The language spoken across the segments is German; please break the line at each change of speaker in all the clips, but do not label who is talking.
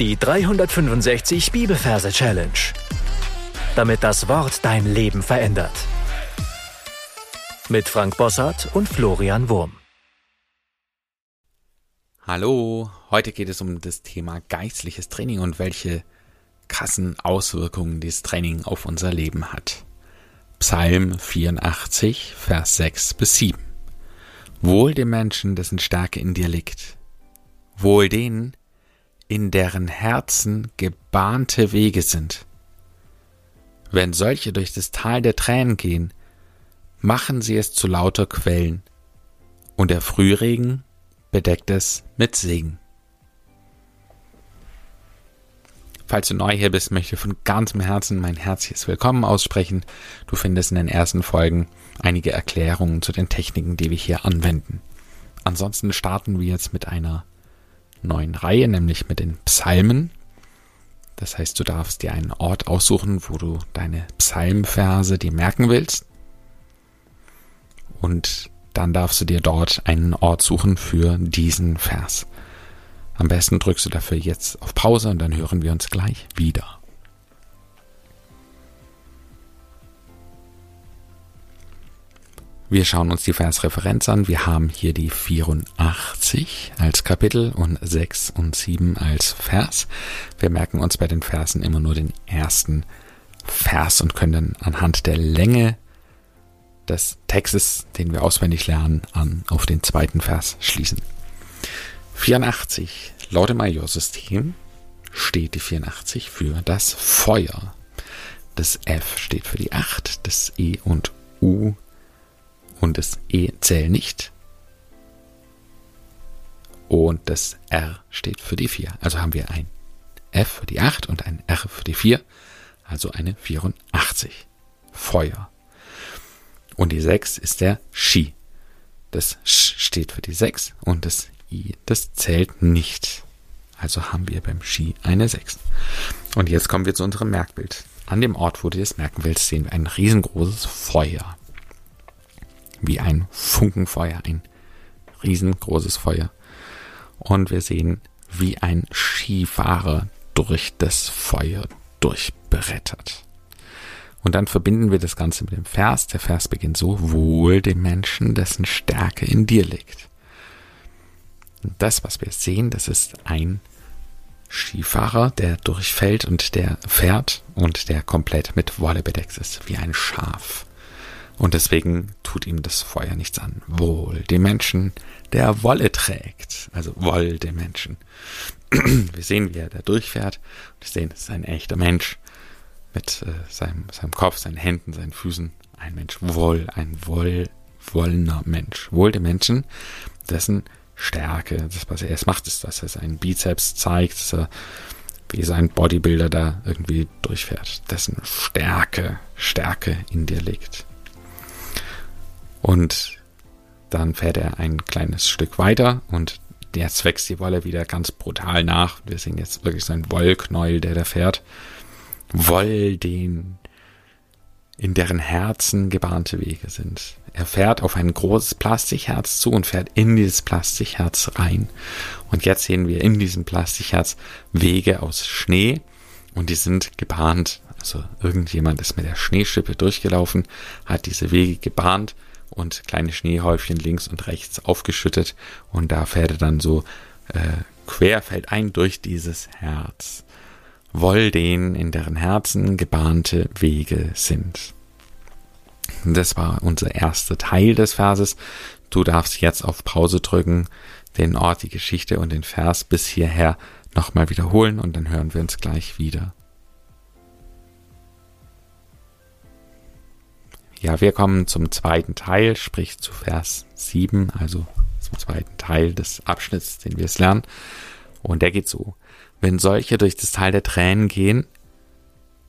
Die 365 Bibelverse Challenge. Damit das Wort dein Leben verändert. Mit Frank Bossart und Florian Wurm.
Hallo, heute geht es um das Thema geistliches Training und welche krassen Auswirkungen dieses Training auf unser Leben hat. Psalm 84, Vers 6 bis 7. Wohl dem Menschen, dessen Stärke in dir liegt. Wohl denen, in deren Herzen gebahnte Wege sind. Wenn solche durch das Tal der Tränen gehen, machen sie es zu lauter Quellen, und der Frühregen bedeckt es mit Segen. Falls du neu hier bist, möchte ich von ganzem Herzen mein herzliches Willkommen aussprechen. Du findest in den ersten Folgen einige Erklärungen zu den Techniken, die wir hier anwenden. Ansonsten starten wir jetzt mit einer neuen Reihe, nämlich mit den Psalmen. Das heißt, du darfst dir einen Ort aussuchen, wo du deine Psalmverse dir merken willst. Und dann darfst du dir dort einen Ort suchen für diesen Vers. Am besten drückst du dafür jetzt auf Pause und dann hören wir uns gleich wieder. Wir schauen uns die Versreferenz an. Wir haben hier die 84 als Kapitel und 6 und 7 als Vers. Wir merken uns bei den Versen immer nur den ersten Vers und können dann anhand der Länge des Textes, den wir auswendig lernen, an auf den zweiten Vers schließen. 84. Laut dem Majorsystem steht die 84 für das Feuer. Das F steht für die 8, das E und U und das E zählen nicht. Und das R steht für die 4. Also haben wir ein F für die 8 und ein R für die 4. Also eine 84. Feuer. Und die 6 ist der Shi. Das Sch steht für die 6 und das I, das zählt nicht. Also haben wir beim Ski eine 6. Und jetzt kommen wir zu unserem Merkbild. An dem Ort, wo du das merken willst, sehen wir ein riesengroßes Feuer wie ein Funkenfeuer, ein riesengroßes Feuer. Und wir sehen, wie ein Skifahrer durch das Feuer durchbrettert. Und dann verbinden wir das Ganze mit dem Vers. Der Vers beginnt so, wohl dem Menschen, dessen Stärke in dir liegt. Und das, was wir sehen, das ist ein Skifahrer, der durchfällt und der fährt und der komplett mit Wolle bedeckt ist, wie ein Schaf. Und deswegen tut ihm das Feuer nichts an. Wohl dem Menschen, der Wolle trägt. Also Woll dem Menschen. Wir sehen, wie er da durchfährt. Wir sehen, es ist ein echter Mensch. Mit äh, seinem, seinem Kopf, seinen Händen, seinen Füßen. Ein Mensch Woll, ein Woll, wollner Mensch. Wohl dem Menschen, dessen Stärke, das, was er erst macht, ist, dass er seinen Bizeps zeigt, dass er wie sein Bodybuilder da irgendwie durchfährt, dessen Stärke, Stärke in dir liegt. Und dann fährt er ein kleines Stück weiter und jetzt wächst die Wolle wieder ganz brutal nach. Wir sehen jetzt wirklich so einen Wollknäuel, der da fährt. Woll, den in deren Herzen gebahnte Wege sind. Er fährt auf ein großes Plastikherz zu und fährt in dieses Plastikherz rein. Und jetzt sehen wir in diesem Plastikherz Wege aus Schnee und die sind gebahnt. Also irgendjemand ist mit der Schneeschippe durchgelaufen, hat diese Wege gebahnt und kleine Schneehäufchen links und rechts aufgeschüttet und da fährt er dann so äh, querfeldein durch dieses Herz. Woll den in deren Herzen gebahnte Wege sind. Das war unser erster Teil des Verses. Du darfst jetzt auf Pause drücken, den Ort, die Geschichte und den Vers bis hierher nochmal wiederholen und dann hören wir uns gleich wieder. Ja, wir kommen zum zweiten Teil, sprich zu Vers 7, also zum zweiten Teil des Abschnitts, den wir es lernen. Und der geht so. Wenn solche durch das Tal der Tränen gehen,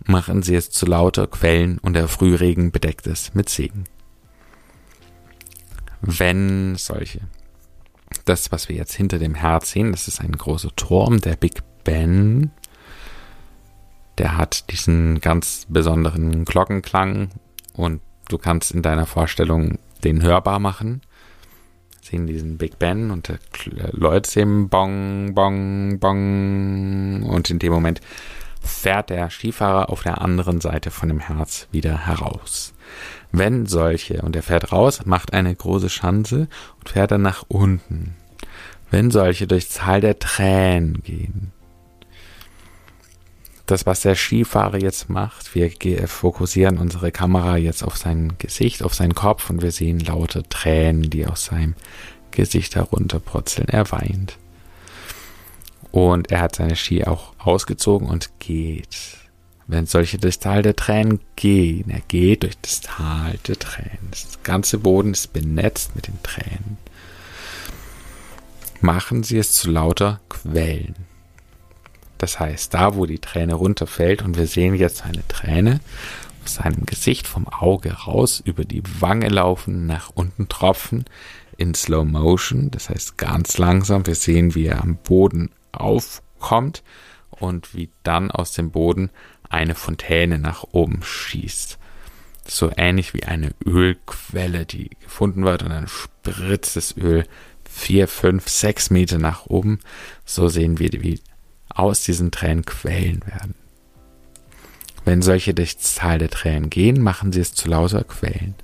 machen sie es zu lauter Quellen und der Frühregen bedeckt es mit Segen. Wenn solche. Das, was wir jetzt hinter dem Herz sehen, das ist ein großer Turm, der Big Ben. Der hat diesen ganz besonderen Glockenklang und du kannst in deiner Vorstellung den hörbar machen. sehen diesen Big Ben und da läutet eben bong, bong, bong. Und in dem Moment fährt der Skifahrer auf der anderen Seite von dem Herz wieder heraus. Wenn solche, und er fährt raus, macht eine große Schanze und fährt dann nach unten. Wenn solche durchs Tal der Tränen gehen. Das, was der Skifahrer jetzt macht, wir fokussieren unsere Kamera jetzt auf sein Gesicht, auf seinen Kopf und wir sehen laute Tränen, die aus seinem Gesicht herunterprotzeln. Er weint. Und er hat seine Ski auch ausgezogen und geht. Wenn solche das Tal der Tränen gehen, er geht durch das Tal der Tränen. Das ganze Boden ist benetzt mit den Tränen. Machen Sie es zu lauter Quellen. Das heißt, da wo die Träne runterfällt und wir sehen jetzt eine Träne aus seinem Gesicht vom Auge raus, über die Wange laufen, nach unten tropfen, in Slow Motion, das heißt ganz langsam. Wir sehen, wie er am Boden aufkommt und wie dann aus dem Boden eine Fontäne nach oben schießt. So ähnlich wie eine Ölquelle, die gefunden wird und dann spritzt das Öl vier, fünf, sechs Meter nach oben. So sehen wir, wie aus diesen Tränen Quellen werden. Wenn solche durchs Tal der Tränen gehen, machen sie es zu lauter Quellen.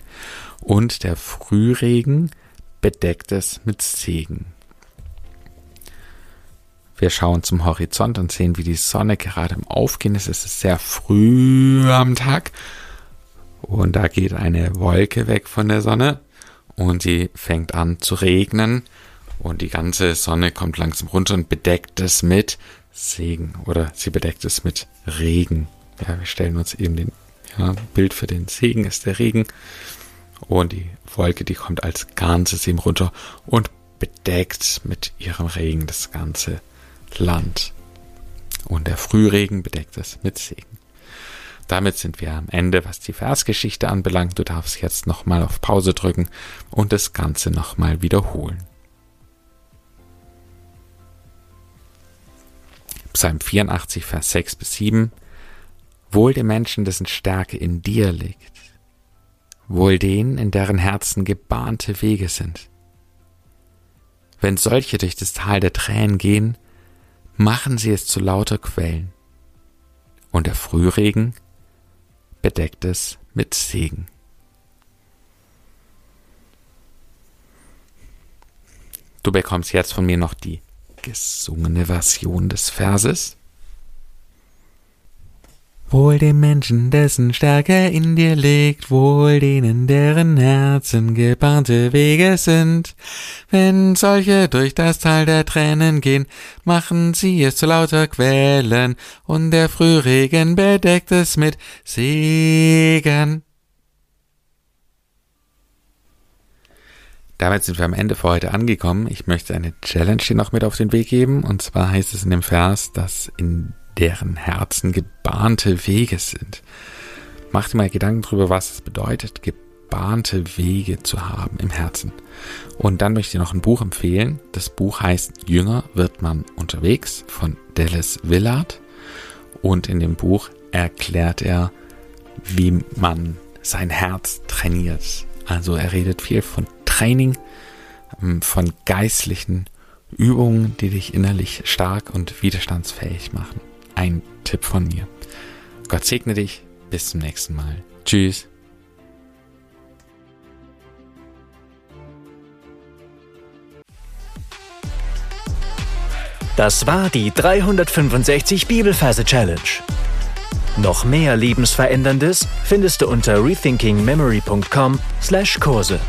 Und der Frühregen bedeckt es mit Segen. Wir schauen zum Horizont und sehen, wie die Sonne gerade im Aufgehen ist. Es ist sehr früh am Tag. Und da geht eine Wolke weg von der Sonne und sie fängt an zu regnen. Und die ganze Sonne kommt langsam runter und bedeckt es mit Segen oder sie bedeckt es mit Regen. Ja, wir stellen uns eben den ja, Bild für den Segen ist der Regen. Und die Wolke, die kommt als Ganzes ihm runter und bedeckt mit ihrem Regen das ganze Land. Und der Frühregen bedeckt es mit Segen. Damit sind wir am Ende, was die Versgeschichte anbelangt. Du darfst jetzt nochmal auf Pause drücken und das Ganze nochmal wiederholen. Psalm 84, Vers 6 bis 7. Wohl dem Menschen, dessen Stärke in dir liegt wohl denen, in deren Herzen gebahnte Wege sind. Wenn solche durch das Tal der Tränen gehen, machen sie es zu lauter Quellen, und der Frühregen bedeckt es mit Segen. Du bekommst jetzt von mir noch die gesungene Version des Verses. Wohl dem Menschen, dessen Stärke in dir liegt, wohl denen, deren Herzen gebahnte Wege sind. Wenn solche durch das Tal der Tränen gehen, machen sie es zu lauter Quellen, und der Frühregen bedeckt es mit Segen. Damit sind wir am Ende für heute angekommen. Ich möchte eine Challenge dir noch mit auf den Weg geben, und zwar heißt es in dem Vers, dass in deren Herzen gebahnte Wege sind. Mach dir mal Gedanken darüber, was es bedeutet, gebahnte Wege zu haben im Herzen. Und dann möchte ich dir noch ein Buch empfehlen. Das Buch heißt Jünger wird man unterwegs von Dallas Willard. Und in dem Buch erklärt er, wie man sein Herz trainiert. Also er redet viel von Training, ähm, von geistlichen Übungen, die dich innerlich stark und widerstandsfähig machen ein Tipp von mir. Gott segne dich. Bis zum nächsten Mal. Tschüss.
Das war die 365 Bibelferse Challenge. Noch mehr Lebensveränderndes findest du unter rethinkingmemory.com/Kurse.